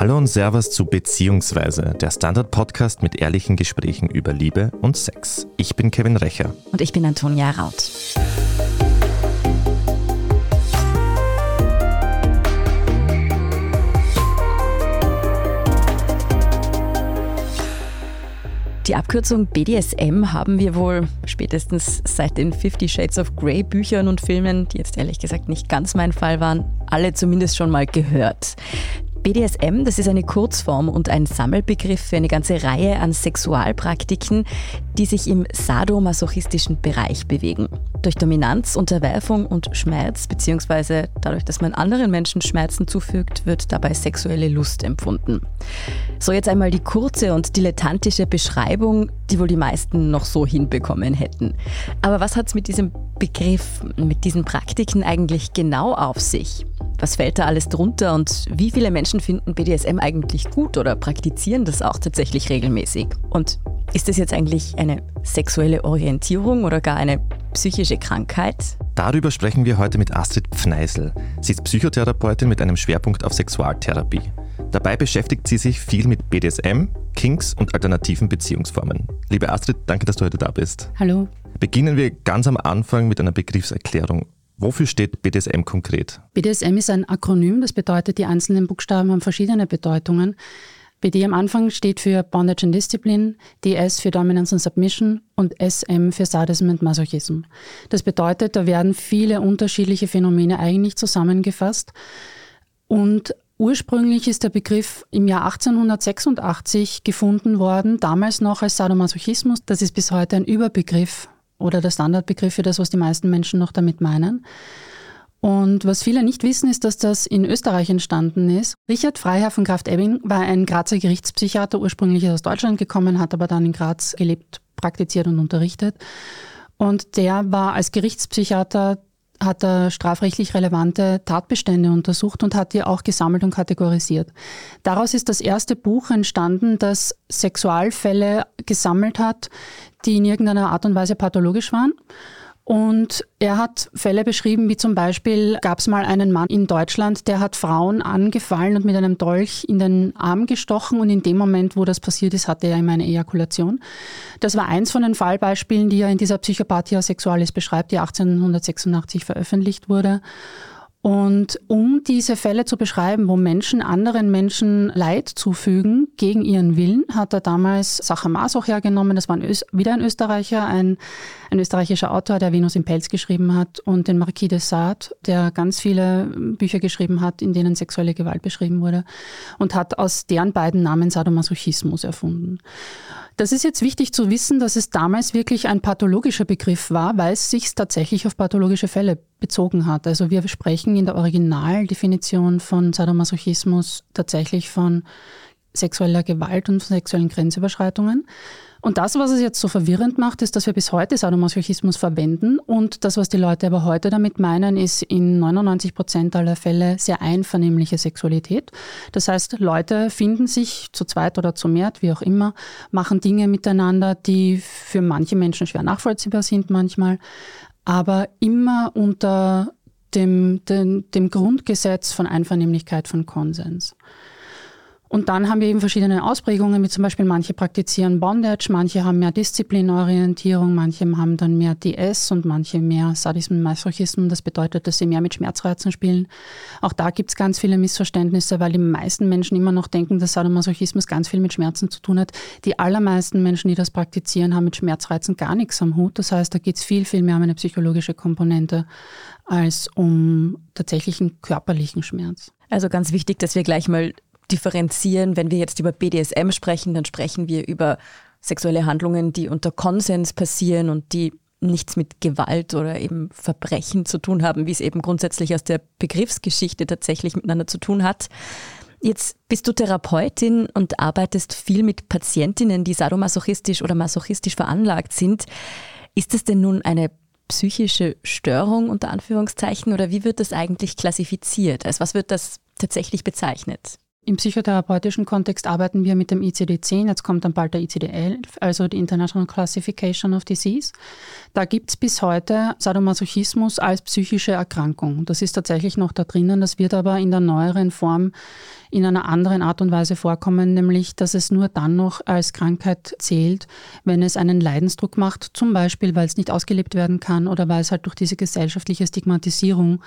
Hallo und Servus zu Beziehungsweise, der Standard-Podcast mit ehrlichen Gesprächen über Liebe und Sex. Ich bin Kevin Recher. Und ich bin Antonia Raut. Die Abkürzung BDSM haben wir wohl spätestens seit den Fifty Shades of Grey Büchern und Filmen, die jetzt ehrlich gesagt nicht ganz mein Fall waren, alle zumindest schon mal gehört. BDSM, das ist eine Kurzform und ein Sammelbegriff für eine ganze Reihe an Sexualpraktiken, die sich im sadomasochistischen Bereich bewegen. Durch Dominanz, Unterwerfung und Schmerz, beziehungsweise dadurch, dass man anderen Menschen Schmerzen zufügt, wird dabei sexuelle Lust empfunden. So jetzt einmal die kurze und dilettantische Beschreibung, die wohl die meisten noch so hinbekommen hätten. Aber was hat es mit diesem Begriff, mit diesen Praktiken eigentlich genau auf sich? Was fällt da alles drunter und wie viele Menschen finden BDSM eigentlich gut oder praktizieren das auch tatsächlich regelmäßig? Und ist das jetzt eigentlich eine sexuelle Orientierung oder gar eine psychische Krankheit? Darüber sprechen wir heute mit Astrid Pfneisel. Sie ist Psychotherapeutin mit einem Schwerpunkt auf Sexualtherapie. Dabei beschäftigt sie sich viel mit BDSM, Kinks und alternativen Beziehungsformen. Liebe Astrid, danke, dass du heute da bist. Hallo. Beginnen wir ganz am Anfang mit einer Begriffserklärung. Wofür steht BDSM konkret? BDSM ist ein Akronym, das bedeutet, die einzelnen Buchstaben haben verschiedene Bedeutungen. BD am Anfang steht für Bondage and Discipline, DS für Dominance and Submission und SM für Sadism and Masochism. Das bedeutet, da werden viele unterschiedliche Phänomene eigentlich zusammengefasst. Und ursprünglich ist der Begriff im Jahr 1886 gefunden worden, damals noch als Sadomasochismus. Das ist bis heute ein Überbegriff oder der Standardbegriff für das, was die meisten Menschen noch damit meinen. Und was viele nicht wissen, ist, dass das in Österreich entstanden ist. Richard Freiherr von Kraft-Ebbing war ein Grazer Gerichtspsychiater, ursprünglich aus Deutschland gekommen, hat aber dann in Graz gelebt, praktiziert und unterrichtet. Und der war als Gerichtspsychiater hat er strafrechtlich relevante Tatbestände untersucht und hat die auch gesammelt und kategorisiert. Daraus ist das erste Buch entstanden, das Sexualfälle gesammelt hat, die in irgendeiner Art und Weise pathologisch waren. Und er hat Fälle beschrieben, wie zum Beispiel gab es mal einen Mann in Deutschland, der hat Frauen angefallen und mit einem Dolch in den Arm gestochen und in dem Moment, wo das passiert ist, hatte er immer eine Ejakulation. Das war eins von den Fallbeispielen, die er in dieser Psychopathia Sexualis beschreibt, die 1886 veröffentlicht wurde. Und um diese Fälle zu beschreiben, wo Menschen anderen Menschen Leid zufügen gegen ihren Willen, hat er damals Sacher Masoch hergenommen. Das war ein wieder ein Österreicher, ein, ein österreichischer Autor, der Venus im Pelz geschrieben hat, und den Marquis de Sade, der ganz viele Bücher geschrieben hat, in denen sexuelle Gewalt beschrieben wurde, und hat aus deren beiden Namen Sadomasochismus erfunden. Das ist jetzt wichtig zu wissen, dass es damals wirklich ein pathologischer Begriff war, weil es sich tatsächlich auf pathologische Fälle bezogen hat. Also wir sprechen in der Originaldefinition von Sadomasochismus tatsächlich von sexueller Gewalt und von sexuellen Grenzüberschreitungen. Und das, was es jetzt so verwirrend macht, ist, dass wir bis heute Sadomasochismus verwenden. Und das, was die Leute aber heute damit meinen, ist in 99 Prozent aller Fälle sehr einvernehmliche Sexualität. Das heißt, Leute finden sich zu zweit oder zu mehr, wie auch immer, machen Dinge miteinander, die für manche Menschen schwer nachvollziehbar sind manchmal, aber immer unter dem, dem, dem Grundgesetz von Einvernehmlichkeit, von Konsens. Und dann haben wir eben verschiedene Ausprägungen, wie zum Beispiel manche praktizieren Bondage, manche haben mehr Disziplinorientierung, manche haben dann mehr DS und manche mehr Sadismus, Masochismus. Das bedeutet, dass sie mehr mit Schmerzreizen spielen. Auch da gibt es ganz viele Missverständnisse, weil die meisten Menschen immer noch denken, dass Sadomasochismus ganz viel mit Schmerzen zu tun hat. Die allermeisten Menschen, die das praktizieren, haben mit Schmerzreizen gar nichts am Hut. Das heißt, da geht es viel, viel mehr um eine psychologische Komponente als um tatsächlichen körperlichen Schmerz. Also ganz wichtig, dass wir gleich mal differenzieren. Wenn wir jetzt über BDSM sprechen, dann sprechen wir über sexuelle Handlungen, die unter Konsens passieren und die nichts mit Gewalt oder eben Verbrechen zu tun haben, wie es eben grundsätzlich aus der Begriffsgeschichte tatsächlich miteinander zu tun hat. Jetzt bist du Therapeutin und arbeitest viel mit Patientinnen, die sadomasochistisch oder masochistisch veranlagt sind. Ist das denn nun eine psychische Störung unter Anführungszeichen oder wie wird das eigentlich klassifiziert? Als was wird das tatsächlich bezeichnet? Im psychotherapeutischen Kontext arbeiten wir mit dem ICD-10, jetzt kommt dann bald der ICD-11, also die International Classification of Disease. Da gibt es bis heute Sadomasochismus als psychische Erkrankung. Das ist tatsächlich noch da drinnen, das wird aber in der neueren Form in einer anderen Art und Weise vorkommen, nämlich dass es nur dann noch als Krankheit zählt, wenn es einen Leidensdruck macht, zum Beispiel weil es nicht ausgelebt werden kann oder weil es halt durch diese gesellschaftliche Stigmatisierung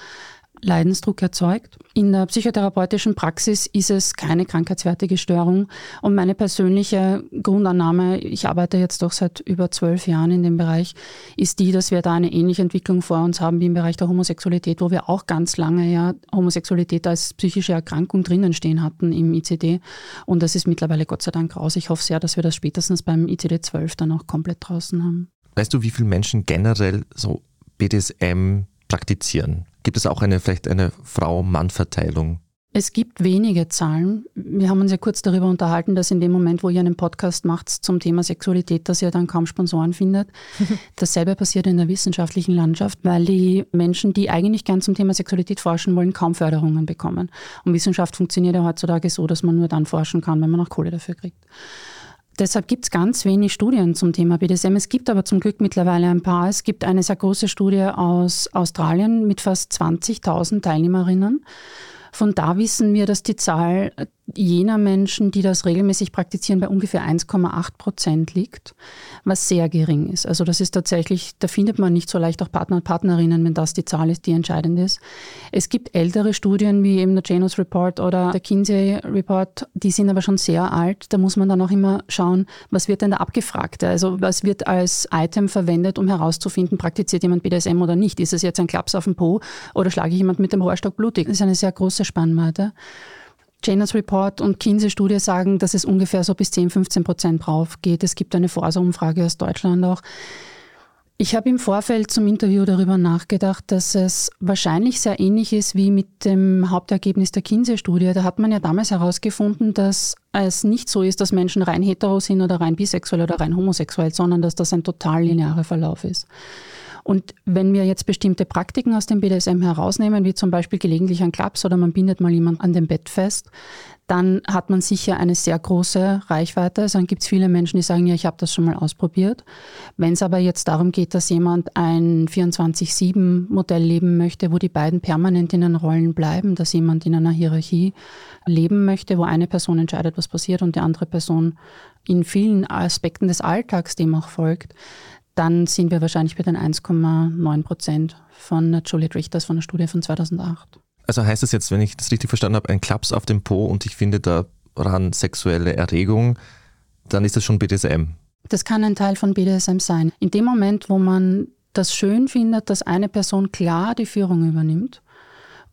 Leidensdruck erzeugt. In der psychotherapeutischen Praxis ist es keine krankheitswertige Störung. Und meine persönliche Grundannahme, ich arbeite jetzt doch seit über zwölf Jahren in dem Bereich, ist die, dass wir da eine ähnliche Entwicklung vor uns haben wie im Bereich der Homosexualität, wo wir auch ganz lange ja Homosexualität als psychische Erkrankung drinnen stehen hatten im ICD. Und das ist mittlerweile Gott sei Dank raus. Ich hoffe sehr, dass wir das spätestens beim ICD 12 dann auch komplett draußen haben. Weißt du, wie viele Menschen generell so BDSM praktizieren? Gibt es auch eine vielleicht eine Frau-Mann-Verteilung? Es gibt wenige Zahlen. Wir haben uns ja kurz darüber unterhalten, dass in dem Moment, wo ihr einen Podcast macht zum Thema Sexualität, dass ihr dann kaum Sponsoren findet. Dasselbe passiert in der wissenschaftlichen Landschaft, weil die Menschen, die eigentlich gern zum Thema Sexualität forschen wollen, kaum Förderungen bekommen. Und Wissenschaft funktioniert ja heutzutage so, dass man nur dann forschen kann, wenn man auch Kohle dafür kriegt. Deshalb gibt es ganz wenig Studien zum Thema BDSM. Es gibt aber zum Glück mittlerweile ein paar. Es gibt eine sehr große Studie aus Australien mit fast 20.000 Teilnehmerinnen. Von da wissen wir, dass die Zahl jener Menschen, die das regelmäßig praktizieren, bei ungefähr 1,8 Prozent liegt, was sehr gering ist. Also das ist tatsächlich, da findet man nicht so leicht auch Partner und Partnerinnen, wenn das die Zahl ist, die entscheidend ist. Es gibt ältere Studien wie eben der Janus Report oder der Kinsey Report, die sind aber schon sehr alt. Da muss man dann auch immer schauen, was wird denn da abgefragt? Also was wird als Item verwendet, um herauszufinden, praktiziert jemand BDSM oder nicht? Ist es jetzt ein Klaps auf den Po oder schlage ich jemand mit dem Rohrstock blutig? Das ist eine sehr große Spannweite. Janus Report und Kinsey-Studie sagen, dass es ungefähr so bis 10, 15 Prozent drauf geht. Es gibt eine Forsa-Umfrage aus Deutschland auch. Ich habe im Vorfeld zum Interview darüber nachgedacht, dass es wahrscheinlich sehr ähnlich ist wie mit dem Hauptergebnis der Kinsey-Studie. Da hat man ja damals herausgefunden, dass es nicht so ist, dass Menschen rein hetero sind oder rein bisexuell oder rein homosexuell, sondern dass das ein total linearer Verlauf ist. Und wenn wir jetzt bestimmte Praktiken aus dem BDSM herausnehmen, wie zum Beispiel gelegentlich ein Klaps oder man bindet mal jemand an dem Bett fest, dann hat man sicher eine sehr große Reichweite. Also dann gibt es viele Menschen, die sagen, ja, ich habe das schon mal ausprobiert. Wenn es aber jetzt darum geht, dass jemand ein 24-7-Modell leben möchte, wo die beiden permanent in den Rollen bleiben, dass jemand in einer Hierarchie leben möchte, wo eine Person entscheidet, was passiert und die andere Person in vielen Aspekten des Alltags dem auch folgt, dann sind wir wahrscheinlich bei den 1,9 Prozent von Juliet Richters von der Studie von 2008. Also heißt das jetzt, wenn ich das richtig verstanden habe, ein Klaps auf dem Po und ich finde daran sexuelle Erregung, dann ist das schon BDSM? Das kann ein Teil von BDSM sein. In dem Moment, wo man das schön findet, dass eine Person klar die Führung übernimmt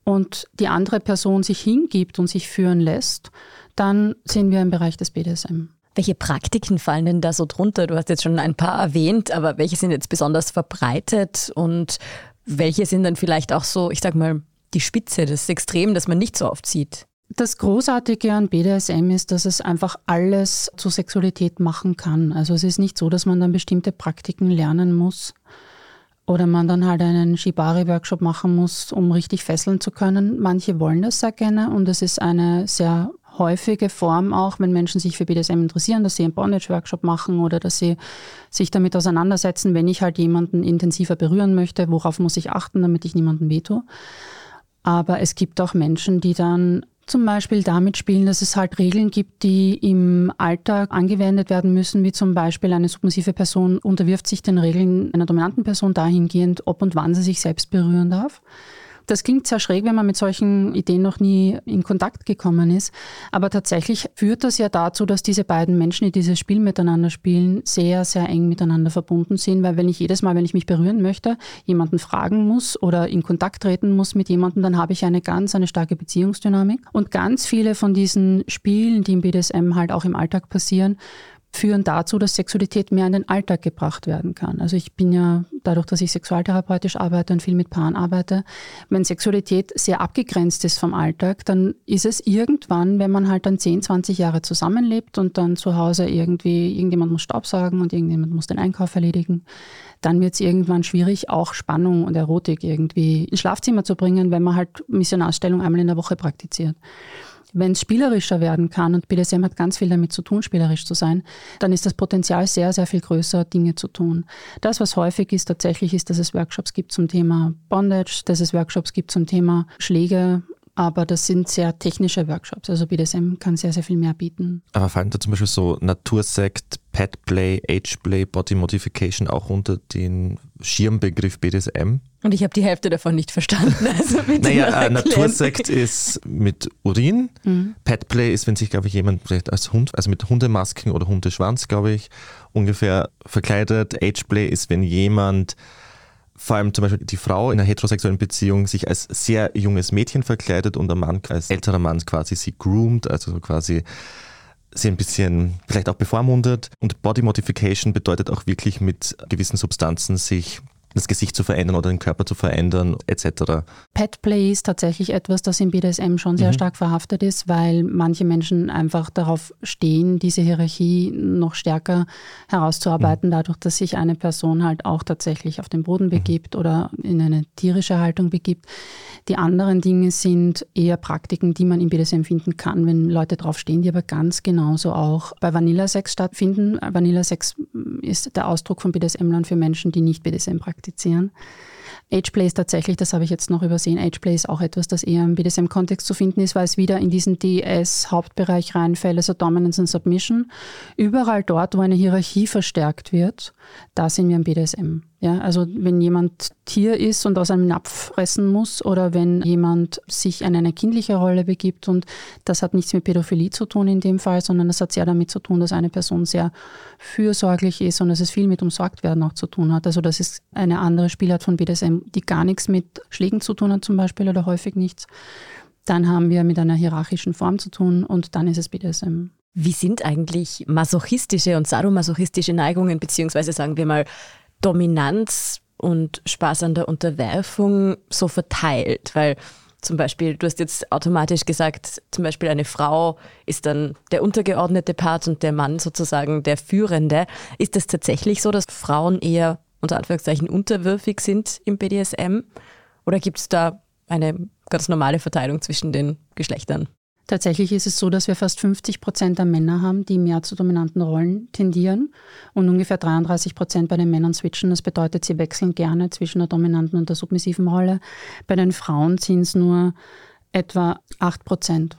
und die andere Person sich hingibt und sich führen lässt, dann sind wir im Bereich des BDSM. Welche Praktiken fallen denn da so drunter? Du hast jetzt schon ein paar erwähnt, aber welche sind jetzt besonders verbreitet und welche sind dann vielleicht auch so, ich sag mal, die Spitze, das Extrem, das man nicht so oft sieht? Das Großartige an BDSM ist, dass es einfach alles zur Sexualität machen kann. Also es ist nicht so, dass man dann bestimmte Praktiken lernen muss oder man dann halt einen Shibari-Workshop machen muss, um richtig fesseln zu können. Manche wollen das sehr gerne und es ist eine sehr häufige Form auch, wenn Menschen sich für BDSM interessieren, dass sie einen Bondage-Workshop machen oder dass sie sich damit auseinandersetzen, wenn ich halt jemanden intensiver berühren möchte, worauf muss ich achten, damit ich niemanden wehtue. Aber es gibt auch Menschen, die dann zum Beispiel damit spielen, dass es halt Regeln gibt, die im Alltag angewendet werden müssen, wie zum Beispiel eine submissive Person unterwirft sich den Regeln einer dominanten Person dahingehend, ob und wann sie sich selbst berühren darf. Das klingt sehr schräg, wenn man mit solchen Ideen noch nie in Kontakt gekommen ist. Aber tatsächlich führt das ja dazu, dass diese beiden Menschen, die dieses Spiel miteinander spielen, sehr, sehr eng miteinander verbunden sind. Weil wenn ich jedes Mal, wenn ich mich berühren möchte, jemanden fragen muss oder in Kontakt treten muss mit jemandem, dann habe ich eine ganz, eine starke Beziehungsdynamik. Und ganz viele von diesen Spielen, die im BDSM halt auch im Alltag passieren, führen dazu, dass Sexualität mehr in den Alltag gebracht werden kann. Also ich bin ja dadurch, dass ich sexualtherapeutisch arbeite und viel mit Paaren arbeite, wenn Sexualität sehr abgegrenzt ist vom Alltag, dann ist es irgendwann, wenn man halt dann 10, 20 Jahre zusammenlebt und dann zu Hause irgendwie, irgendjemand muss Staubsaugen und irgendjemand muss den Einkauf erledigen, dann wird es irgendwann schwierig, auch Spannung und Erotik irgendwie ins Schlafzimmer zu bringen, wenn man halt Missionarsstellung einmal in der Woche praktiziert. Wenn es spielerischer werden kann, und BDSM hat ganz viel damit zu tun, spielerisch zu sein, dann ist das Potenzial sehr, sehr viel größer, Dinge zu tun. Das, was häufig ist, tatsächlich ist, dass es Workshops gibt zum Thema Bondage, dass es Workshops gibt zum Thema Schläge, aber das sind sehr technische Workshops. Also BDSM kann sehr, sehr viel mehr bieten. Aber fallen da zum Beispiel so Natursekt, Petplay, Ageplay, Body Modification auch unter den Schirmbegriff BDSM? Und ich habe die Hälfte davon nicht verstanden. Also naja, äh, Natursekt ist mit Urin. Mhm. Petplay ist, wenn sich, glaube ich, jemand vielleicht als Hund, also mit Hundemasken oder Hundeschwanz, glaube ich, ungefähr verkleidet. Ageplay ist, wenn jemand vor allem zum Beispiel die Frau in einer heterosexuellen Beziehung sich als sehr junges Mädchen verkleidet und der Mann als älterer Mann quasi sie groomt, also quasi sie ein bisschen vielleicht auch bevormundet. Und Body Modification bedeutet auch wirklich mit gewissen Substanzen sich das Gesicht zu verändern oder den Körper zu verändern, etc. Petplay ist tatsächlich etwas, das im BDSM schon sehr mhm. stark verhaftet ist, weil manche Menschen einfach darauf stehen, diese Hierarchie noch stärker herauszuarbeiten, mhm. dadurch, dass sich eine Person halt auch tatsächlich auf den Boden mhm. begibt mhm. oder in eine tierische Haltung begibt. Die anderen Dinge sind eher Praktiken, die man im BDSM finden kann, wenn Leute drauf stehen, die aber ganz genauso auch bei Vanilla-Sex stattfinden. Vanilla-Sex ist der Ausdruck von BDSM-Lern für Menschen, die nicht BDSM praktizieren. Ageplay ist tatsächlich, das habe ich jetzt noch übersehen, Ageplay ist auch etwas, das eher im BDSM-Kontext zu finden ist, weil es wieder in diesen DS-Hauptbereich reinfällt, also Dominance und Submission. Überall dort, wo eine Hierarchie verstärkt wird, da sind wir im BDSM. Ja, also wenn jemand Tier ist und aus einem Napf fressen muss oder wenn jemand sich in eine kindliche Rolle begibt und das hat nichts mit Pädophilie zu tun in dem Fall, sondern das hat sehr damit zu tun, dass eine Person sehr fürsorglich ist und dass es viel mit Umsorgtwerden auch zu tun hat. Also das ist eine andere Spielart von BDSM, die gar nichts mit Schlägen zu tun hat zum Beispiel oder häufig nichts. Dann haben wir mit einer hierarchischen Form zu tun und dann ist es BDSM. Wie sind eigentlich masochistische und sadomasochistische Neigungen, beziehungsweise sagen wir mal Dominanz und Spaß an der Unterwerfung so verteilt? Weil zum Beispiel, du hast jetzt automatisch gesagt, zum Beispiel eine Frau ist dann der untergeordnete Part und der Mann sozusagen der Führende. Ist es tatsächlich so, dass Frauen eher unter Anführungszeichen unterwürfig sind im BDSM? Oder gibt es da eine ganz normale Verteilung zwischen den Geschlechtern? Tatsächlich ist es so, dass wir fast 50 Prozent der Männer haben, die mehr zu dominanten Rollen tendieren und ungefähr 33 Prozent bei den Männern switchen. Das bedeutet, sie wechseln gerne zwischen der dominanten und der submissiven Rolle. Bei den Frauen sind es nur etwa 8 Prozent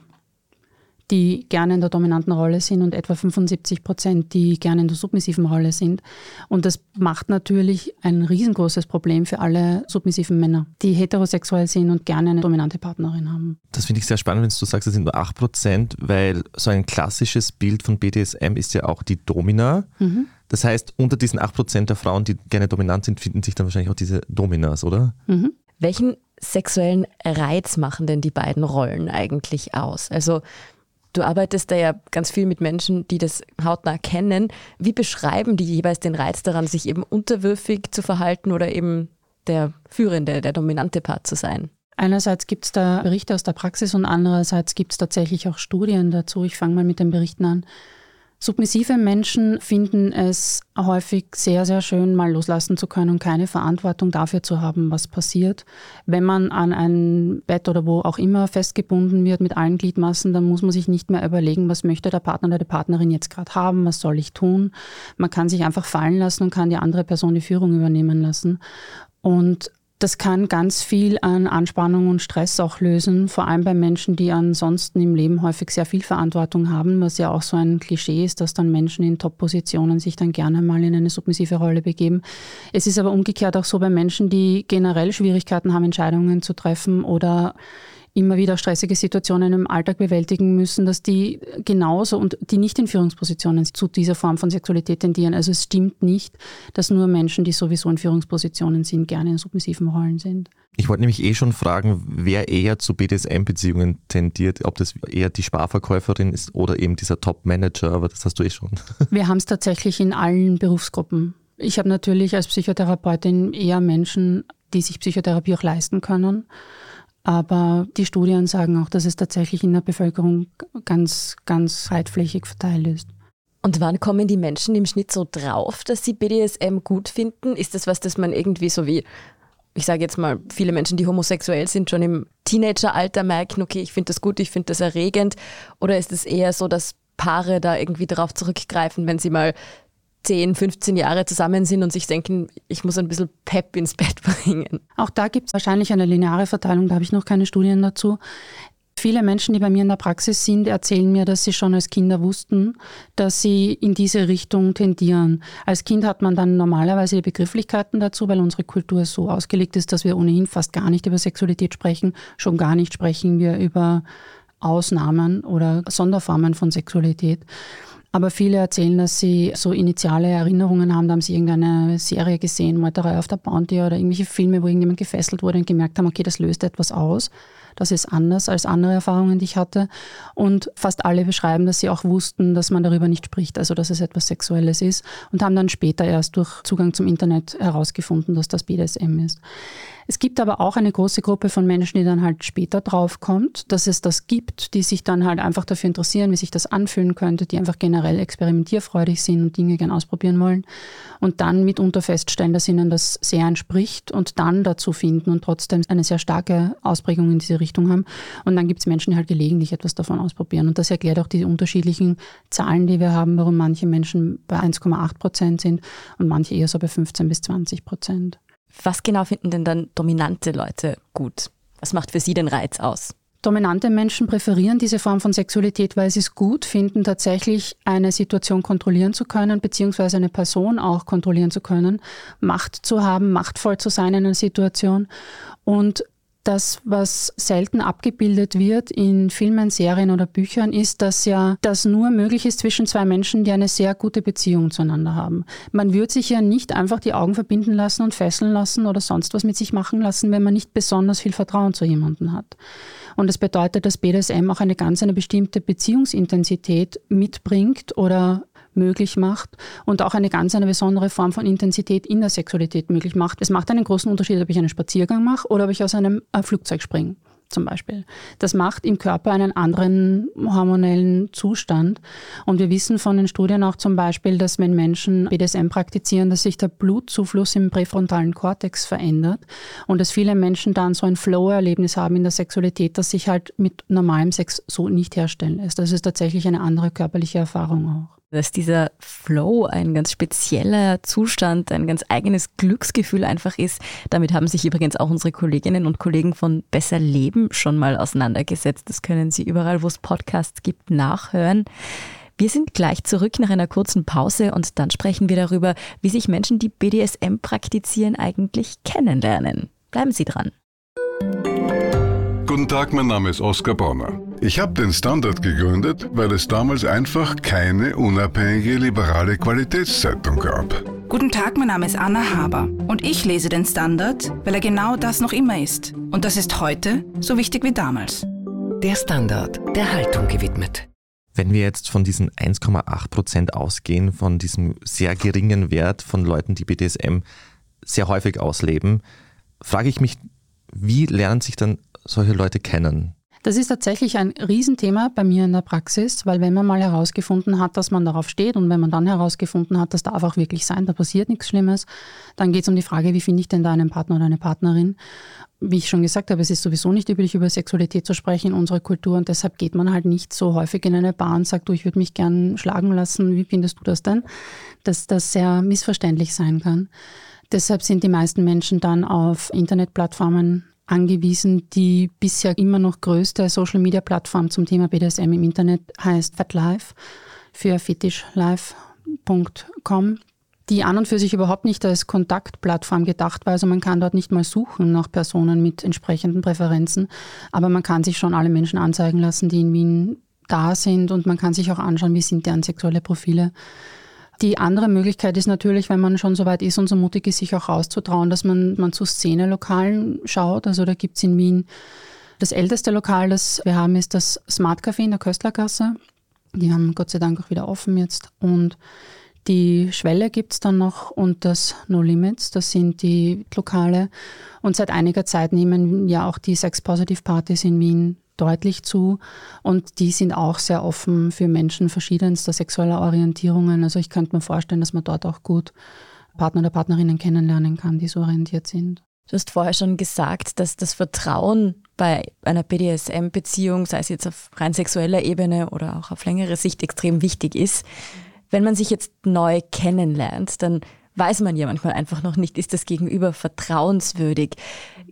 die gerne in der dominanten Rolle sind und etwa 75 Prozent, die gerne in der submissiven Rolle sind. Und das macht natürlich ein riesengroßes Problem für alle submissiven Männer, die heterosexuell sind und gerne eine dominante Partnerin haben. Das finde ich sehr spannend, wenn du sagst, es sind nur 8 Prozent, weil so ein klassisches Bild von BDSM ist ja auch die Domina. Mhm. Das heißt, unter diesen 8 Prozent der Frauen, die gerne dominant sind, finden sich dann wahrscheinlich auch diese Dominas, oder? Mhm. Welchen sexuellen Reiz machen denn die beiden Rollen eigentlich aus? Also Du arbeitest da ja ganz viel mit Menschen, die das hautnah kennen. Wie beschreiben die jeweils den Reiz daran, sich eben unterwürfig zu verhalten oder eben der führende, der dominante Part zu sein? Einerseits gibt es da Berichte aus der Praxis und andererseits gibt es tatsächlich auch Studien dazu. Ich fange mal mit den Berichten an. Submissive Menschen finden es häufig sehr, sehr schön, mal loslassen zu können und keine Verantwortung dafür zu haben, was passiert. Wenn man an ein Bett oder wo auch immer festgebunden wird mit allen Gliedmassen, dann muss man sich nicht mehr überlegen, was möchte der Partner oder die Partnerin jetzt gerade haben, was soll ich tun. Man kann sich einfach fallen lassen und kann die andere Person die Führung übernehmen lassen. Und das kann ganz viel an Anspannung und Stress auch lösen, vor allem bei Menschen, die ansonsten im Leben häufig sehr viel Verantwortung haben, was ja auch so ein Klischee ist, dass dann Menschen in Top-Positionen sich dann gerne mal in eine submissive Rolle begeben. Es ist aber umgekehrt auch so bei Menschen, die generell Schwierigkeiten haben, Entscheidungen zu treffen oder immer wieder stressige Situationen im Alltag bewältigen müssen, dass die genauso und die nicht in Führungspositionen zu dieser Form von Sexualität tendieren. Also es stimmt nicht, dass nur Menschen, die sowieso in Führungspositionen sind, gerne in submissiven Rollen sind. Ich wollte nämlich eh schon fragen, wer eher zu BDSM-Beziehungen tendiert, ob das eher die Sparverkäuferin ist oder eben dieser Top-Manager, aber das hast du eh schon. Wir haben es tatsächlich in allen Berufsgruppen. Ich habe natürlich als Psychotherapeutin eher Menschen, die sich Psychotherapie auch leisten können. Aber die Studien sagen auch, dass es tatsächlich in der Bevölkerung ganz, ganz breitflächig verteilt ist. Und wann kommen die Menschen im Schnitt so drauf, dass sie BDSM gut finden? Ist das was, das man irgendwie so wie ich sage jetzt mal, viele Menschen, die homosexuell sind, schon im Teenageralter merken, okay, ich finde das gut, ich finde das erregend? Oder ist es eher so, dass Paare da irgendwie darauf zurückgreifen, wenn sie mal 10, 15 Jahre zusammen sind und sich denken, ich muss ein bisschen Pep ins Bett bringen. Auch da gibt es wahrscheinlich eine lineare Verteilung, da habe ich noch keine Studien dazu. Viele Menschen, die bei mir in der Praxis sind, erzählen mir, dass sie schon als Kinder wussten, dass sie in diese Richtung tendieren. Als Kind hat man dann normalerweise die Begrifflichkeiten dazu, weil unsere Kultur so ausgelegt ist, dass wir ohnehin fast gar nicht über Sexualität sprechen. Schon gar nicht sprechen wir über Ausnahmen oder Sonderformen von Sexualität. Aber viele erzählen, dass sie so initiale Erinnerungen haben, da haben sie irgendeine Serie gesehen, Meuterei auf der Bounty oder irgendwelche Filme, wo irgendjemand gefesselt wurde und gemerkt haben, okay, das löst etwas aus. Das ist anders als andere Erfahrungen, die ich hatte. Und fast alle beschreiben, dass sie auch wussten, dass man darüber nicht spricht, also dass es etwas Sexuelles ist und haben dann später erst durch Zugang zum Internet herausgefunden, dass das BDSM ist. Es gibt aber auch eine große Gruppe von Menschen, die dann halt später drauf kommt, dass es das gibt, die sich dann halt einfach dafür interessieren, wie sich das anfühlen könnte, die einfach generell experimentierfreudig sind und Dinge gern ausprobieren wollen und dann mitunter feststellen, dass ihnen das sehr entspricht und dann dazu finden und trotzdem eine sehr starke Ausprägung in diese Richtung haben. Und dann gibt es Menschen, die halt gelegentlich etwas davon ausprobieren. Und das erklärt auch die unterschiedlichen Zahlen, die wir haben, warum manche Menschen bei 1,8 Prozent sind und manche eher so bei 15 bis 20 Prozent. Was genau finden denn dann dominante Leute gut? Was macht für sie den Reiz aus? Dominante Menschen präferieren diese Form von Sexualität, weil sie es gut finden, tatsächlich eine Situation kontrollieren zu können, beziehungsweise eine Person auch kontrollieren zu können, Macht zu haben, machtvoll zu sein in einer Situation und das, was selten abgebildet wird in Filmen, Serien oder Büchern, ist, dass ja das nur möglich ist zwischen zwei Menschen, die eine sehr gute Beziehung zueinander haben. Man würde sich ja nicht einfach die Augen verbinden lassen und fesseln lassen oder sonst was mit sich machen lassen, wenn man nicht besonders viel Vertrauen zu jemandem hat. Und das bedeutet, dass BDSM auch eine ganz eine bestimmte Beziehungsintensität mitbringt oder möglich macht und auch eine ganz eine besondere Form von Intensität in der Sexualität möglich macht. Es macht einen großen Unterschied, ob ich einen Spaziergang mache oder ob ich aus einem äh, Flugzeug springe zum Beispiel. Das macht im Körper einen anderen hormonellen Zustand. Und wir wissen von den Studien auch zum Beispiel, dass wenn Menschen BDSM praktizieren, dass sich der Blutzufluss im präfrontalen Kortex verändert und dass viele Menschen dann so ein Flow-Erlebnis haben in der Sexualität, das sich halt mit normalem Sex so nicht herstellen lässt. Das ist tatsächlich eine andere körperliche Erfahrung auch dass dieser Flow ein ganz spezieller Zustand, ein ganz eigenes Glücksgefühl einfach ist. Damit haben sich übrigens auch unsere Kolleginnen und Kollegen von Besser Leben schon mal auseinandergesetzt. Das können Sie überall, wo es Podcasts gibt, nachhören. Wir sind gleich zurück nach einer kurzen Pause und dann sprechen wir darüber, wie sich Menschen, die BDSM praktizieren, eigentlich kennenlernen. Bleiben Sie dran. Guten Tag, mein Name ist Oskar Bonner. Ich habe den Standard gegründet, weil es damals einfach keine unabhängige liberale Qualitätszeitung gab. Guten Tag, mein Name ist Anna Haber und ich lese den Standard, weil er genau das noch immer ist. Und das ist heute so wichtig wie damals. Der Standard, der Haltung gewidmet. Wenn wir jetzt von diesen 1,8 Prozent ausgehen, von diesem sehr geringen Wert von Leuten, die BDSM sehr häufig ausleben, frage ich mich, wie lernen sich dann solche Leute kennen? Das ist tatsächlich ein Riesenthema bei mir in der Praxis, weil wenn man mal herausgefunden hat, dass man darauf steht und wenn man dann herausgefunden hat, das darf auch wirklich sein, da passiert nichts Schlimmes, dann geht es um die Frage, wie finde ich denn da einen Partner oder eine Partnerin? Wie ich schon gesagt habe, es ist sowieso nicht üblich, über Sexualität zu sprechen in unserer Kultur und deshalb geht man halt nicht so häufig in eine Bar und sagt, du, ich würde mich gern schlagen lassen, wie findest du das denn? Dass das sehr missverständlich sein kann. Deshalb sind die meisten Menschen dann auf Internetplattformen angewiesen. Die bisher immer noch größte Social-Media-Plattform zum Thema BDSM im Internet heißt FatLife für fetischlife.com die an und für sich überhaupt nicht als Kontaktplattform gedacht war. Also man kann dort nicht mal suchen nach Personen mit entsprechenden Präferenzen, aber man kann sich schon alle Menschen anzeigen lassen, die in Wien da sind und man kann sich auch anschauen, wie sind deren sexuelle Profile. Die andere Möglichkeit ist natürlich, wenn man schon so weit ist und so mutig ist, sich auch rauszutrauen, dass man, man zu Szenelokalen schaut. Also da gibt es in Wien das älteste Lokal, das wir haben, ist das Smart Café in der Köstlergasse. Die haben Gott sei Dank auch wieder offen jetzt. Und die Schwelle gibt es dann noch und das No Limits, das sind die Lokale. Und seit einiger Zeit nehmen ja auch die Sex-Positive-Partys in Wien deutlich zu und die sind auch sehr offen für Menschen verschiedenster sexueller Orientierungen. Also ich könnte mir vorstellen, dass man dort auch gut Partner oder Partnerinnen kennenlernen kann, die so orientiert sind. Du hast vorher schon gesagt, dass das Vertrauen bei einer BDSM-Beziehung, sei es jetzt auf rein sexueller Ebene oder auch auf längere Sicht, extrem wichtig ist. Wenn man sich jetzt neu kennenlernt, dann weiß man ja manchmal einfach noch nicht, ist das Gegenüber vertrauenswürdig.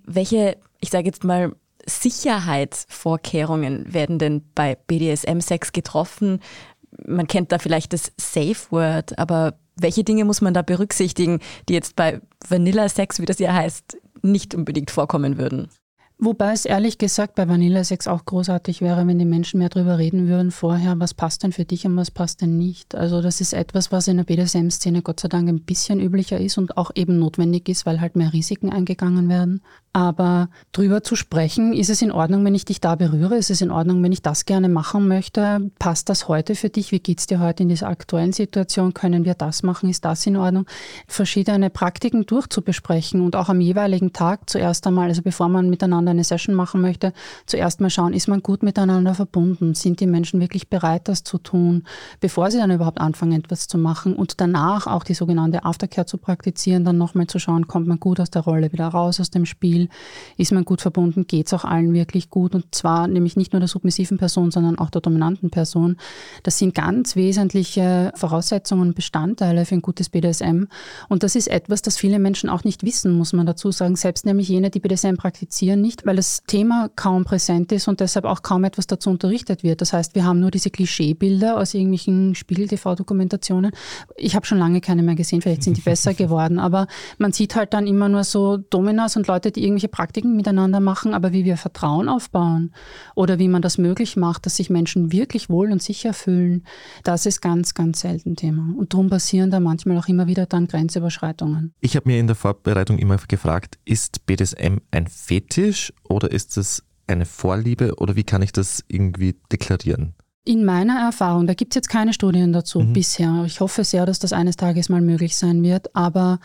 Welche, ich sage jetzt mal, Sicherheitsvorkehrungen werden denn bei BDSM-Sex getroffen? Man kennt da vielleicht das Safe Word, aber welche Dinge muss man da berücksichtigen, die jetzt bei Vanilla-Sex, wie das ja heißt, nicht unbedingt vorkommen würden? Wobei es ehrlich gesagt bei Vanilla Sex auch großartig wäre, wenn die Menschen mehr darüber reden würden vorher, was passt denn für dich und was passt denn nicht. Also das ist etwas, was in der BDSM-Szene Gott sei Dank ein bisschen üblicher ist und auch eben notwendig ist, weil halt mehr Risiken eingegangen werden. Aber drüber zu sprechen, ist es in Ordnung, wenn ich dich da berühre? Ist es in Ordnung, wenn ich das gerne machen möchte? Passt das heute für dich? Wie geht's dir heute in dieser aktuellen Situation? Können wir das machen? Ist das in Ordnung? Verschiedene Praktiken durchzubesprechen und auch am jeweiligen Tag zuerst einmal, also bevor man miteinander eine Session machen möchte, zuerst mal schauen, ist man gut miteinander verbunden? Sind die Menschen wirklich bereit, das zu tun, bevor sie dann überhaupt anfangen, etwas zu machen? Und danach auch die sogenannte Aftercare zu praktizieren, dann nochmal zu schauen, kommt man gut aus der Rolle wieder raus, aus dem Spiel? Ist man gut verbunden, geht es auch allen wirklich gut und zwar nämlich nicht nur der submissiven Person, sondern auch der dominanten Person. Das sind ganz wesentliche Voraussetzungen und Bestandteile für ein gutes BDSM und das ist etwas, das viele Menschen auch nicht wissen, muss man dazu sagen, selbst nämlich jene, die BDSM praktizieren, nicht, weil das Thema kaum präsent ist und deshalb auch kaum etwas dazu unterrichtet wird. Das heißt, wir haben nur diese Klischeebilder aus irgendwelchen Spiegel-TV-Dokumentationen. Ich habe schon lange keine mehr gesehen, vielleicht sind die besser geworden, aber man sieht halt dann immer nur so Dominas und Leute, die irgendwelche Praktiken miteinander machen, aber wie wir Vertrauen aufbauen oder wie man das möglich macht, dass sich Menschen wirklich wohl und sicher fühlen, das ist ganz, ganz selten Thema. Und darum passieren da manchmal auch immer wieder dann Grenzüberschreitungen. Ich habe mir in der Vorbereitung immer gefragt, ist BDSM ein Fetisch oder ist es eine Vorliebe oder wie kann ich das irgendwie deklarieren? In meiner Erfahrung, da gibt es jetzt keine Studien dazu mhm. bisher. Ich hoffe sehr, dass das eines Tages mal möglich sein wird, aber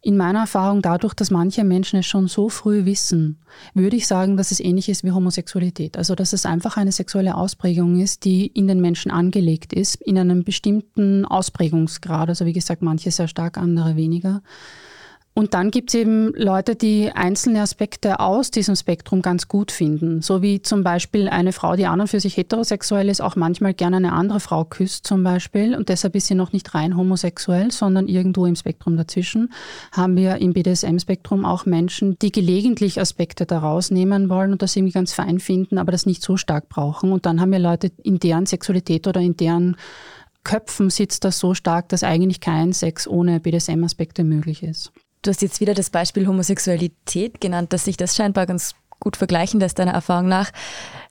in meiner Erfahrung dadurch, dass manche Menschen es schon so früh wissen, würde ich sagen, dass es ähnlich ist wie Homosexualität. Also dass es einfach eine sexuelle Ausprägung ist, die in den Menschen angelegt ist, in einem bestimmten Ausprägungsgrad. Also wie gesagt, manche sehr stark, andere weniger. Und dann gibt es eben Leute, die einzelne Aspekte aus diesem Spektrum ganz gut finden. So wie zum Beispiel eine Frau, die an und für sich heterosexuell ist, auch manchmal gerne eine andere Frau küsst zum Beispiel. Und deshalb ist sie noch nicht rein homosexuell, sondern irgendwo im Spektrum dazwischen. Haben wir im BDSM-Spektrum auch Menschen, die gelegentlich Aspekte daraus nehmen wollen und das irgendwie ganz fein finden, aber das nicht so stark brauchen. Und dann haben wir Leute, in deren Sexualität oder in deren Köpfen sitzt das so stark, dass eigentlich kein Sex ohne BDSM-Aspekte möglich ist. Du hast jetzt wieder das Beispiel Homosexualität genannt, dass sich das scheinbar ganz gut vergleichen lässt, deiner Erfahrung nach.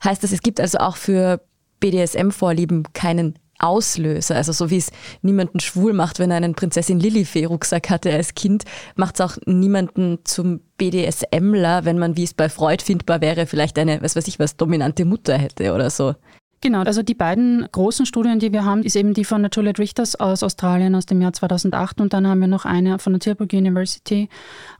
Heißt das, es gibt also auch für BDSM-Vorlieben keinen Auslöser. Also so wie es niemanden schwul macht, wenn er einen Prinzessin Lilifee-Rucksack hatte als Kind, macht es auch niemanden zum BDSMler, wenn man, wie es bei Freud findbar wäre, vielleicht eine, was weiß ich was, dominante Mutter hätte oder so. Genau, also die beiden großen Studien, die wir haben, ist eben die von der Juliet Richters aus Australien aus dem Jahr 2008 und dann haben wir noch eine von der Tilburg University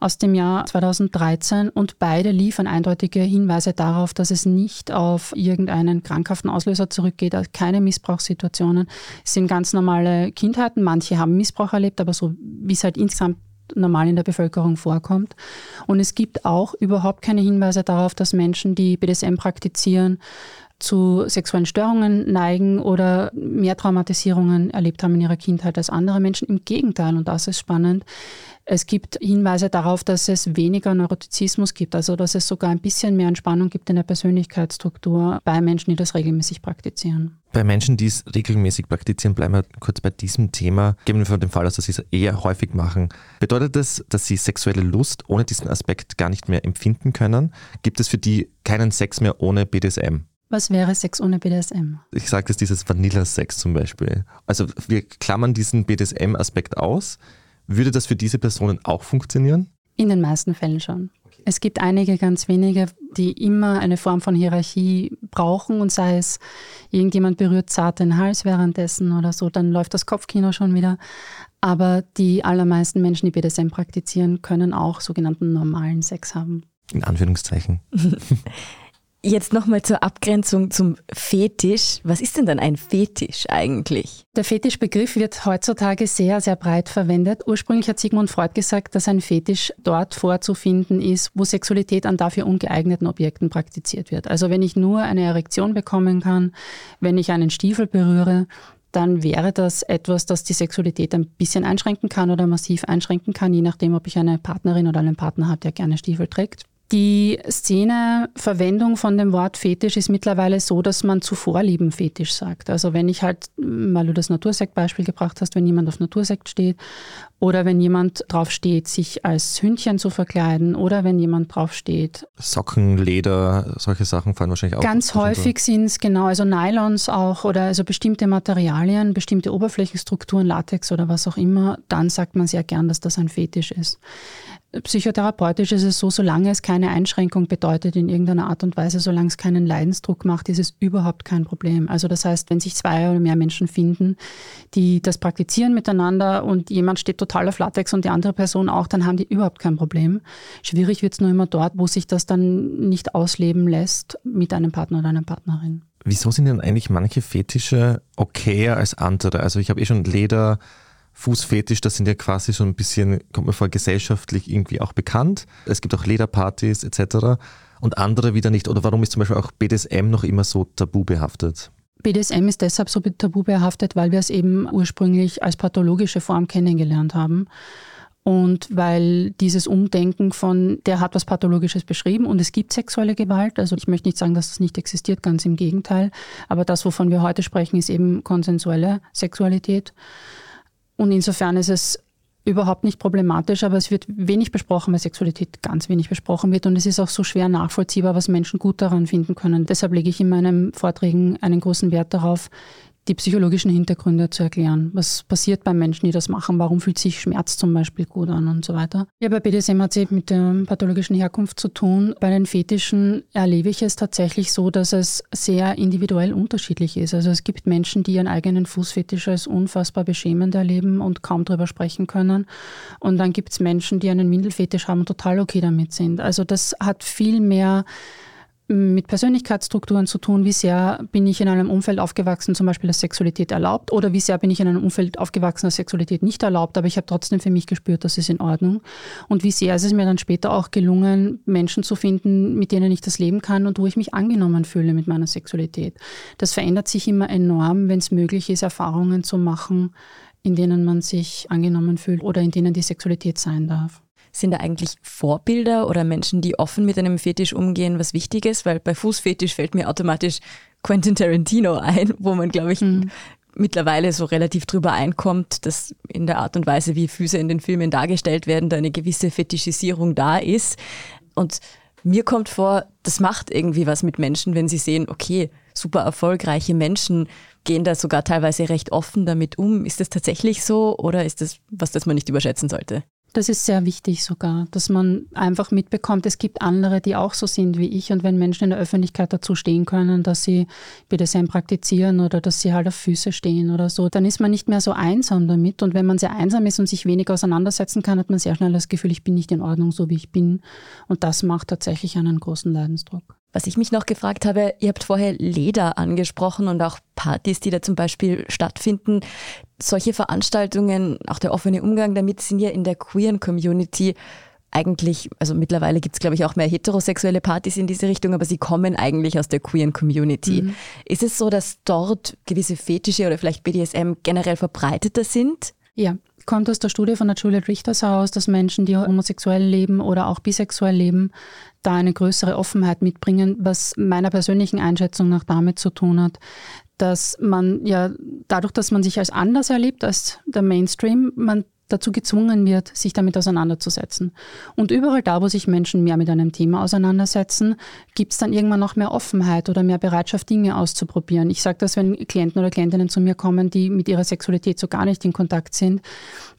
aus dem Jahr 2013 und beide liefern eindeutige Hinweise darauf, dass es nicht auf irgendeinen krankhaften Auslöser zurückgeht, also keine Missbrauchssituationen. Es sind ganz normale Kindheiten, manche haben Missbrauch erlebt, aber so wie es halt insgesamt normal in der Bevölkerung vorkommt. Und es gibt auch überhaupt keine Hinweise darauf, dass Menschen, die BDSM praktizieren, zu sexuellen Störungen neigen oder mehr Traumatisierungen erlebt haben in ihrer Kindheit als andere Menschen. Im Gegenteil, und das ist spannend, es gibt Hinweise darauf, dass es weniger Neurotizismus gibt, also dass es sogar ein bisschen mehr Entspannung gibt in der Persönlichkeitsstruktur bei Menschen, die das regelmäßig praktizieren. Bei Menschen, die es regelmäßig praktizieren, bleiben wir kurz bei diesem Thema. Geben wir von dem Fall aus, dass sie es eher häufig machen. Bedeutet das, dass sie sexuelle Lust ohne diesen Aspekt gar nicht mehr empfinden können? Gibt es für die keinen Sex mehr ohne BDSM? Was wäre Sex ohne BDSM? Ich sage jetzt dieses Vanilla-Sex zum Beispiel. Also wir klammern diesen BDSM-Aspekt aus. Würde das für diese Personen auch funktionieren? In den meisten Fällen schon. Es gibt einige ganz wenige, die immer eine Form von Hierarchie brauchen und sei es, irgendjemand berührt zart den Hals währenddessen oder so, dann läuft das Kopfkino schon wieder. Aber die allermeisten Menschen, die BDSM praktizieren, können auch sogenannten normalen Sex haben. In Anführungszeichen. Jetzt nochmal zur Abgrenzung zum Fetisch. Was ist denn dann ein Fetisch eigentlich? Der Fetischbegriff wird heutzutage sehr, sehr breit verwendet. Ursprünglich hat Sigmund Freud gesagt, dass ein Fetisch dort vorzufinden ist, wo Sexualität an dafür ungeeigneten Objekten praktiziert wird. Also wenn ich nur eine Erektion bekommen kann, wenn ich einen Stiefel berühre, dann wäre das etwas, das die Sexualität ein bisschen einschränken kann oder massiv einschränken kann, je nachdem, ob ich eine Partnerin oder einen Partner habe, der gerne Stiefel trägt. Die Szene Verwendung von dem Wort Fetisch ist mittlerweile so, dass man zu Vorlieben Fetisch sagt. Also wenn ich halt, weil du das Natursekt-Beispiel gebracht hast, wenn jemand auf Natursekt steht oder wenn jemand drauf steht, sich als Hündchen zu verkleiden oder wenn jemand drauf steht. Socken, Leder, solche Sachen fallen wahrscheinlich auch. Ganz häufig sind es genau, also Nylons auch oder also bestimmte Materialien, bestimmte Oberflächenstrukturen, Latex oder was auch immer, dann sagt man sehr gern, dass das ein Fetisch ist. Psychotherapeutisch ist es so, solange es keine Einschränkung bedeutet in irgendeiner Art und Weise, solange es keinen Leidensdruck macht, ist es überhaupt kein Problem. Also das heißt, wenn sich zwei oder mehr Menschen finden, die das praktizieren miteinander und jemand steht total auf Latex und die andere Person auch, dann haben die überhaupt kein Problem. Schwierig wird es nur immer dort, wo sich das dann nicht ausleben lässt mit einem Partner oder einer Partnerin. Wieso sind denn eigentlich manche Fetische okayer als andere? Also ich habe eh schon Leder Fußfetisch, das sind ja quasi so ein bisschen, kommt mir vor, gesellschaftlich irgendwie auch bekannt. Es gibt auch Lederpartys etc. Und andere wieder nicht. Oder warum ist zum Beispiel auch BDSM noch immer so tabu behaftet? BDSM ist deshalb so tabu behaftet, weil wir es eben ursprünglich als pathologische Form kennengelernt haben. Und weil dieses Umdenken von, der hat was Pathologisches beschrieben und es gibt sexuelle Gewalt. Also ich möchte nicht sagen, dass das nicht existiert, ganz im Gegenteil. Aber das, wovon wir heute sprechen, ist eben konsensuelle Sexualität. Und insofern ist es überhaupt nicht problematisch, aber es wird wenig besprochen, weil Sexualität ganz wenig besprochen wird und es ist auch so schwer nachvollziehbar, was Menschen gut daran finden können. Deshalb lege ich in meinen Vorträgen einen großen Wert darauf, die psychologischen Hintergründe zu erklären. Was passiert bei Menschen, die das machen? Warum fühlt sich Schmerz zum Beispiel gut an und so weiter? Ja, bei BDSM hat es mit der pathologischen Herkunft zu tun. Bei den Fetischen erlebe ich es tatsächlich so, dass es sehr individuell unterschiedlich ist. Also es gibt Menschen, die ihren eigenen Fußfetisch als unfassbar beschämend erleben und kaum darüber sprechen können. Und dann gibt es Menschen, die einen Windelfetisch haben und total okay damit sind. Also das hat viel mehr mit Persönlichkeitsstrukturen zu tun, wie sehr bin ich in einem Umfeld aufgewachsen, zum Beispiel, dass Sexualität erlaubt, oder wie sehr bin ich in einem Umfeld aufgewachsen, dass Sexualität nicht erlaubt, aber ich habe trotzdem für mich gespürt, das ist in Ordnung. Und wie sehr ist es mir dann später auch gelungen, Menschen zu finden, mit denen ich das leben kann und wo ich mich angenommen fühle mit meiner Sexualität. Das verändert sich immer enorm, wenn es möglich ist, Erfahrungen zu machen, in denen man sich angenommen fühlt oder in denen die Sexualität sein darf. Sind da eigentlich Vorbilder oder Menschen, die offen mit einem Fetisch umgehen, was wichtig ist? Weil bei Fußfetisch fällt mir automatisch Quentin Tarantino ein, wo man, glaube ich, mhm. mittlerweile so relativ drüber einkommt, dass in der Art und Weise, wie Füße in den Filmen dargestellt werden, da eine gewisse Fetischisierung da ist. Und mir kommt vor, das macht irgendwie was mit Menschen, wenn sie sehen, okay, super erfolgreiche Menschen gehen da sogar teilweise recht offen damit um. Ist das tatsächlich so oder ist das was, das man nicht überschätzen sollte? Das ist sehr wichtig sogar, dass man einfach mitbekommt, es gibt andere, die auch so sind wie ich. Und wenn Menschen in der Öffentlichkeit dazu stehen können, dass sie BDSM praktizieren oder dass sie halt auf Füße stehen oder so, dann ist man nicht mehr so einsam damit. Und wenn man sehr einsam ist und sich wenig auseinandersetzen kann, hat man sehr schnell das Gefühl, ich bin nicht in Ordnung, so wie ich bin. Und das macht tatsächlich einen großen Leidensdruck. Was ich mich noch gefragt habe, ihr habt vorher Leder angesprochen und auch Partys, die da zum Beispiel stattfinden. Solche Veranstaltungen, auch der offene Umgang damit, sind ja in der queeren Community eigentlich, also mittlerweile gibt es, glaube ich, auch mehr heterosexuelle Partys in diese Richtung, aber sie kommen eigentlich aus der queeren Community. Mhm. Ist es so, dass dort gewisse Fetische oder vielleicht BDSM generell verbreiteter sind? Ja, kommt aus der Studie von der Juliet Richters heraus, dass Menschen, die homosexuell leben oder auch bisexuell leben, da eine größere Offenheit mitbringen, was meiner persönlichen Einschätzung nach damit zu tun hat, dass man ja dadurch, dass man sich als anders erlebt als der Mainstream, man dazu gezwungen wird, sich damit auseinanderzusetzen. Und überall da, wo sich Menschen mehr mit einem Thema auseinandersetzen, gibt es dann irgendwann noch mehr Offenheit oder mehr Bereitschaft, Dinge auszuprobieren. Ich sage das, wenn Klienten oder Klientinnen zu mir kommen, die mit ihrer Sexualität so gar nicht in Kontakt sind.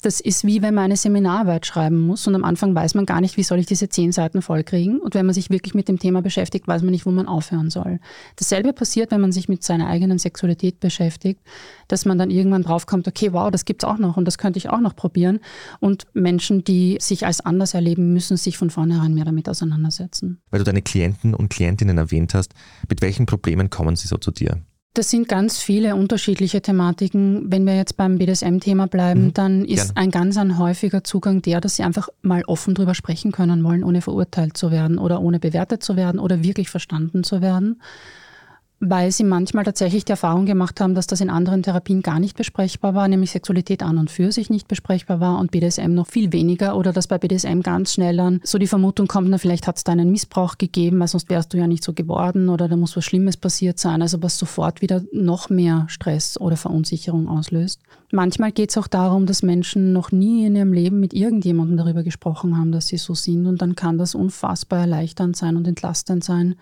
Das ist wie wenn man eine Seminararbeit schreiben muss und am Anfang weiß man gar nicht, wie soll ich diese zehn Seiten vollkriegen. Und wenn man sich wirklich mit dem Thema beschäftigt, weiß man nicht, wo man aufhören soll. Dasselbe passiert, wenn man sich mit seiner eigenen Sexualität beschäftigt, dass man dann irgendwann draufkommt, okay, wow, das gibt's auch noch und das könnte ich auch noch probieren ausprobieren. Und Menschen, die sich als anders erleben, müssen sich von vornherein mehr damit auseinandersetzen. Weil du deine Klienten und Klientinnen erwähnt hast, mit welchen Problemen kommen sie so zu dir? Das sind ganz viele unterschiedliche Thematiken. Wenn wir jetzt beim BDSM-Thema bleiben, mhm. dann ist Gerne. ein ganz ein häufiger Zugang der, dass sie einfach mal offen drüber sprechen können wollen, ohne verurteilt zu werden oder ohne bewertet zu werden oder wirklich verstanden zu werden weil sie manchmal tatsächlich die Erfahrung gemacht haben, dass das in anderen Therapien gar nicht besprechbar war, nämlich Sexualität an und für sich nicht besprechbar war und BDSM noch viel weniger oder dass bei BDSM ganz schnell dann so die Vermutung kommt, na vielleicht hat es da einen Missbrauch gegeben, weil sonst wärst du ja nicht so geworden oder da muss was Schlimmes passiert sein, also was sofort wieder noch mehr Stress oder Verunsicherung auslöst. Manchmal geht es auch darum, dass Menschen noch nie in ihrem Leben mit irgendjemandem darüber gesprochen haben, dass sie so sind und dann kann das unfassbar erleichternd sein und entlastend sein,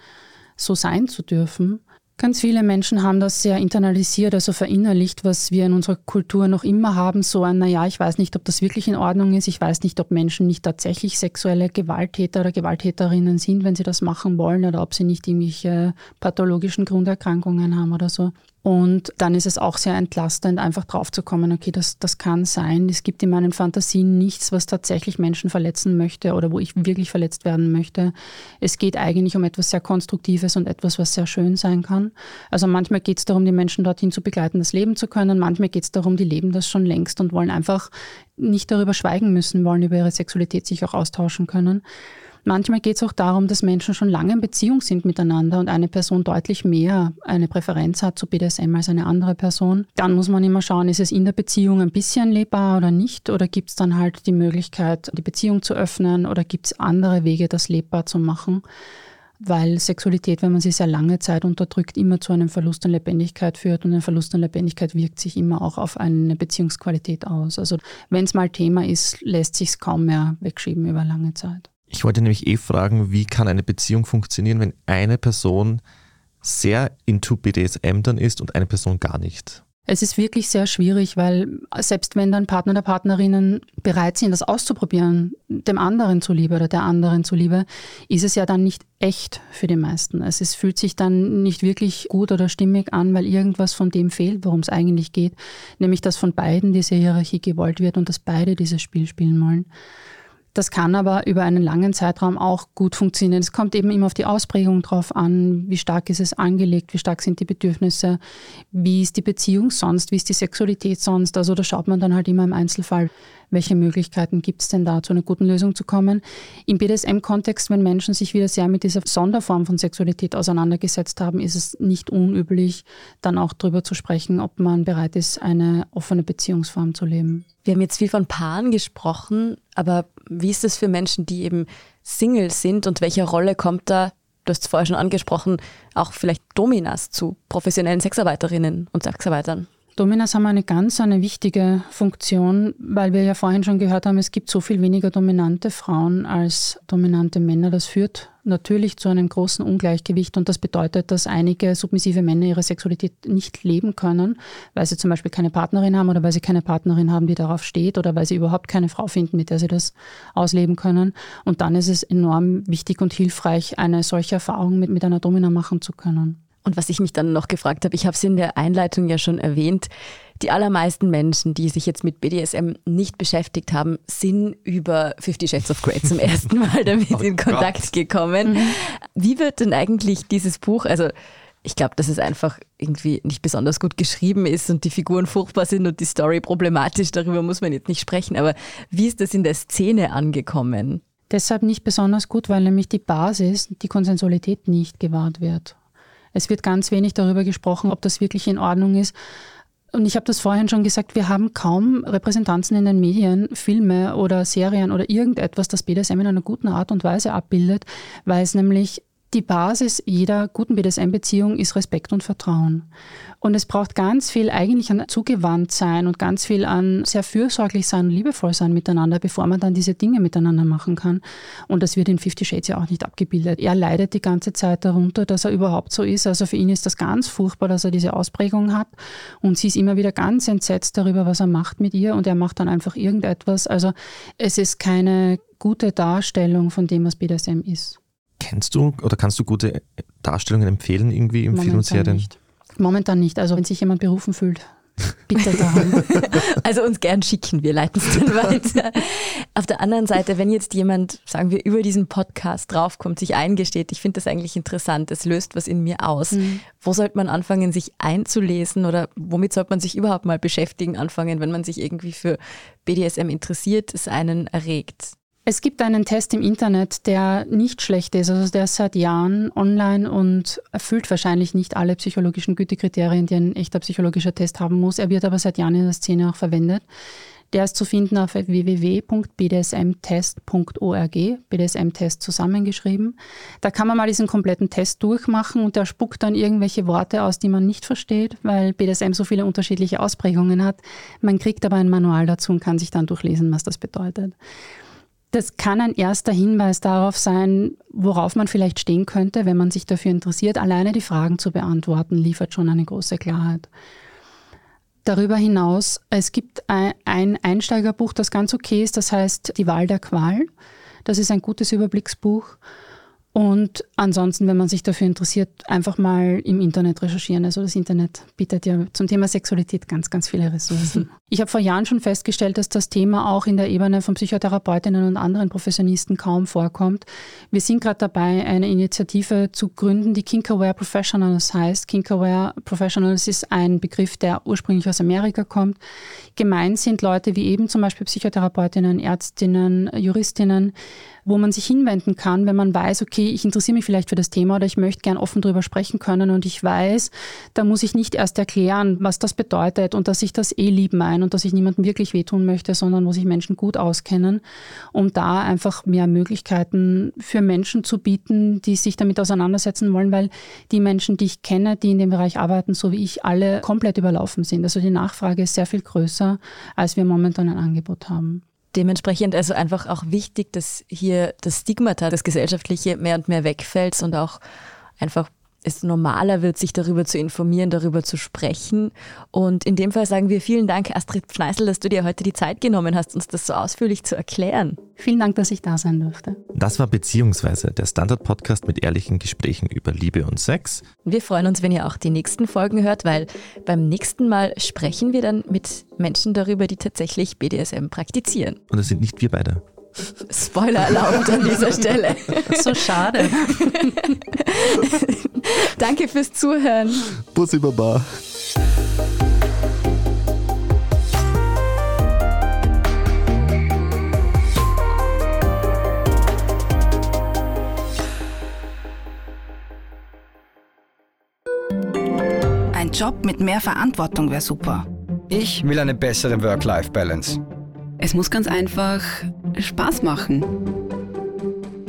so sein zu dürfen Ganz viele Menschen haben das sehr internalisiert, also verinnerlicht, was wir in unserer Kultur noch immer haben. So ein, naja, ich weiß nicht, ob das wirklich in Ordnung ist. Ich weiß nicht, ob Menschen nicht tatsächlich sexuelle Gewalttäter oder Gewalttäterinnen sind, wenn sie das machen wollen oder ob sie nicht irgendwelche pathologischen Grunderkrankungen haben oder so. Und dann ist es auch sehr entlastend, einfach drauf zu kommen, okay, das, das kann sein. Es gibt in meinen Fantasien nichts, was tatsächlich Menschen verletzen möchte oder wo ich wirklich verletzt werden möchte. Es geht eigentlich um etwas sehr Konstruktives und etwas, was sehr schön sein kann. Also manchmal geht es darum, die Menschen dorthin zu begleiten, das leben zu können. Manchmal geht es darum, die leben das schon längst und wollen einfach nicht darüber schweigen müssen, wollen über ihre Sexualität sich auch austauschen können. Manchmal geht es auch darum, dass Menschen schon lange in Beziehung sind miteinander und eine Person deutlich mehr eine Präferenz hat zu BDSM als eine andere Person. Dann muss man immer schauen, ist es in der Beziehung ein bisschen lebbar oder nicht? Oder gibt es dann halt die Möglichkeit, die Beziehung zu öffnen? Oder gibt es andere Wege, das lebbar zu machen? weil Sexualität, wenn man sie sehr lange Zeit unterdrückt, immer zu einem Verlust an Lebendigkeit führt und ein Verlust an Lebendigkeit wirkt sich immer auch auf eine Beziehungsqualität aus. Also wenn es mal Thema ist, lässt sich es kaum mehr wegschieben über lange Zeit. Ich wollte nämlich eh fragen, wie kann eine Beziehung funktionieren, wenn eine Person sehr into BDSM dann ist und eine Person gar nicht? Es ist wirklich sehr schwierig, weil selbst wenn dann Partner oder Partnerinnen bereit sind, das auszuprobieren, dem anderen zuliebe oder der anderen zuliebe, ist es ja dann nicht echt für die meisten. Also es fühlt sich dann nicht wirklich gut oder stimmig an, weil irgendwas von dem fehlt, worum es eigentlich geht, nämlich dass von beiden diese Hierarchie gewollt wird und dass beide dieses Spiel spielen wollen. Das kann aber über einen langen Zeitraum auch gut funktionieren. Es kommt eben immer auf die Ausprägung drauf an, wie stark ist es angelegt, wie stark sind die Bedürfnisse, wie ist die Beziehung sonst, wie ist die Sexualität sonst. Also da schaut man dann halt immer im Einzelfall, welche Möglichkeiten gibt es denn da, zu einer guten Lösung zu kommen. Im BDSM-Kontext, wenn Menschen sich wieder sehr mit dieser Sonderform von Sexualität auseinandergesetzt haben, ist es nicht unüblich, dann auch darüber zu sprechen, ob man bereit ist, eine offene Beziehungsform zu leben. Wir haben jetzt viel von Paaren gesprochen, aber wie ist es für Menschen, die eben Single sind und welche Rolle kommt da, du hast es vorher schon angesprochen, auch vielleicht Dominas zu professionellen Sexarbeiterinnen und Sexarbeitern? Dominas haben eine ganz eine wichtige Funktion, weil wir ja vorhin schon gehört haben, es gibt so viel weniger dominante Frauen als dominante Männer. Das führt natürlich zu einem großen Ungleichgewicht und das bedeutet, dass einige submissive Männer ihre Sexualität nicht leben können, weil sie zum Beispiel keine Partnerin haben oder weil sie keine Partnerin haben, die darauf steht oder weil sie überhaupt keine Frau finden, mit der sie das ausleben können. Und dann ist es enorm wichtig und hilfreich, eine solche Erfahrung mit, mit einer Domina machen zu können. Und was ich mich dann noch gefragt habe, ich habe es in der Einleitung ja schon erwähnt, die allermeisten Menschen, die sich jetzt mit BDSM nicht beschäftigt haben, sind über Fifty Shades of Grey zum ersten Mal damit oh in Kontakt Gott. gekommen. Mhm. Wie wird denn eigentlich dieses Buch, also ich glaube, dass es einfach irgendwie nicht besonders gut geschrieben ist und die Figuren furchtbar sind und die Story problematisch, darüber muss man jetzt nicht sprechen, aber wie ist das in der Szene angekommen? Deshalb nicht besonders gut, weil nämlich die Basis, die Konsensualität nicht gewahrt wird. Es wird ganz wenig darüber gesprochen, ob das wirklich in Ordnung ist. Und ich habe das vorhin schon gesagt, wir haben kaum Repräsentanzen in den Medien, Filme oder Serien oder irgendetwas, das BDSM in einer guten Art und Weise abbildet, weil es nämlich die Basis jeder guten BDSM-Beziehung ist Respekt und Vertrauen. Und es braucht ganz viel eigentlich an zugewandt sein und ganz viel an sehr fürsorglich sein und liebevoll sein miteinander, bevor man dann diese Dinge miteinander machen kann. Und das wird in Fifty Shades ja auch nicht abgebildet. Er leidet die ganze Zeit darunter, dass er überhaupt so ist. Also für ihn ist das ganz furchtbar, dass er diese Ausprägung hat. Und sie ist immer wieder ganz entsetzt darüber, was er macht mit ihr. Und er macht dann einfach irgendetwas. Also es ist keine gute Darstellung von dem, was BDSM ist. Kennst du oder kannst du gute Darstellungen empfehlen irgendwie im Momentan Film und Serien? Nicht. Momentan nicht. Also wenn sich jemand berufen fühlt, Bitte darum. also uns gern schicken, wir leiten es dann weiter. Auf der anderen Seite, wenn jetzt jemand, sagen wir, über diesen Podcast draufkommt, sich eingesteht, ich finde das eigentlich interessant, es löst was in mir aus. Mhm. Wo sollte man anfangen, sich einzulesen oder womit sollte man sich überhaupt mal beschäftigen, anfangen, wenn man sich irgendwie für BDSM interessiert, es einen erregt? Es gibt einen Test im Internet, der nicht schlecht ist. Also der ist seit Jahren online und erfüllt wahrscheinlich nicht alle psychologischen Gütekriterien, die ein echter psychologischer Test haben muss. Er wird aber seit Jahren in der Szene auch verwendet. Der ist zu finden auf www.bdsmtest.org, BDSM-Test zusammengeschrieben. Da kann man mal diesen kompletten Test durchmachen und der spuckt dann irgendwelche Worte aus, die man nicht versteht, weil BDSM so viele unterschiedliche Ausprägungen hat. Man kriegt aber ein Manual dazu und kann sich dann durchlesen, was das bedeutet. Das kann ein erster Hinweis darauf sein, worauf man vielleicht stehen könnte, wenn man sich dafür interessiert. Alleine die Fragen zu beantworten liefert schon eine große Klarheit. Darüber hinaus, es gibt ein Einsteigerbuch, das ganz okay ist, das heißt Die Wahl der Qual. Das ist ein gutes Überblicksbuch und ansonsten, wenn man sich dafür interessiert, einfach mal im Internet recherchieren. Also das Internet bietet ja zum Thema Sexualität ganz, ganz viele Ressourcen. Ich habe vor Jahren schon festgestellt, dass das Thema auch in der Ebene von Psychotherapeutinnen und anderen Professionisten kaum vorkommt. Wir sind gerade dabei, eine Initiative zu gründen, die Kinkaware Professionals heißt. Kinkaware Professionals ist ein Begriff, der ursprünglich aus Amerika kommt. Gemeint sind Leute wie eben zum Beispiel Psychotherapeutinnen, Ärztinnen, Juristinnen, wo man sich hinwenden kann, wenn man weiß, okay, ich interessiere mich vielleicht für das Thema oder ich möchte gern offen darüber sprechen können und ich weiß, da muss ich nicht erst erklären, was das bedeutet und dass ich das eh lieb meine und dass ich niemandem wirklich wehtun möchte, sondern wo sich Menschen gut auskennen, um da einfach mehr Möglichkeiten für Menschen zu bieten, die sich damit auseinandersetzen wollen, weil die Menschen, die ich kenne, die in dem Bereich arbeiten, so wie ich, alle komplett überlaufen sind. Also die Nachfrage ist sehr viel größer, als wir momentan ein Angebot haben. Dementsprechend also einfach auch wichtig, dass hier das Stigmata, das Gesellschaftliche mehr und mehr wegfällt und auch einfach es normaler wird, sich darüber zu informieren, darüber zu sprechen. Und in dem Fall sagen wir vielen Dank, Astrid Pfneißl, dass du dir heute die Zeit genommen hast, uns das so ausführlich zu erklären. Vielen Dank, dass ich da sein durfte. Das war Beziehungsweise, der Standard-Podcast mit ehrlichen Gesprächen über Liebe und Sex. Wir freuen uns, wenn ihr auch die nächsten Folgen hört, weil beim nächsten Mal sprechen wir dann mit Menschen darüber, die tatsächlich BDSM praktizieren. Und das sind nicht wir beide. Spoiler erlaubt an dieser Stelle. So schade. Danke fürs Zuhören. Bussi Baba. Ein Job mit mehr Verantwortung wäre super. Ich will eine bessere Work-Life-Balance. Es muss ganz einfach Spaß machen.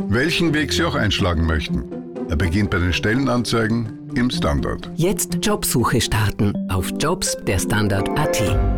Welchen Weg Sie auch einschlagen möchten. Er beginnt bei den Stellenanzeigen im Standard. Jetzt Jobsuche starten auf Jobs der Standard.at.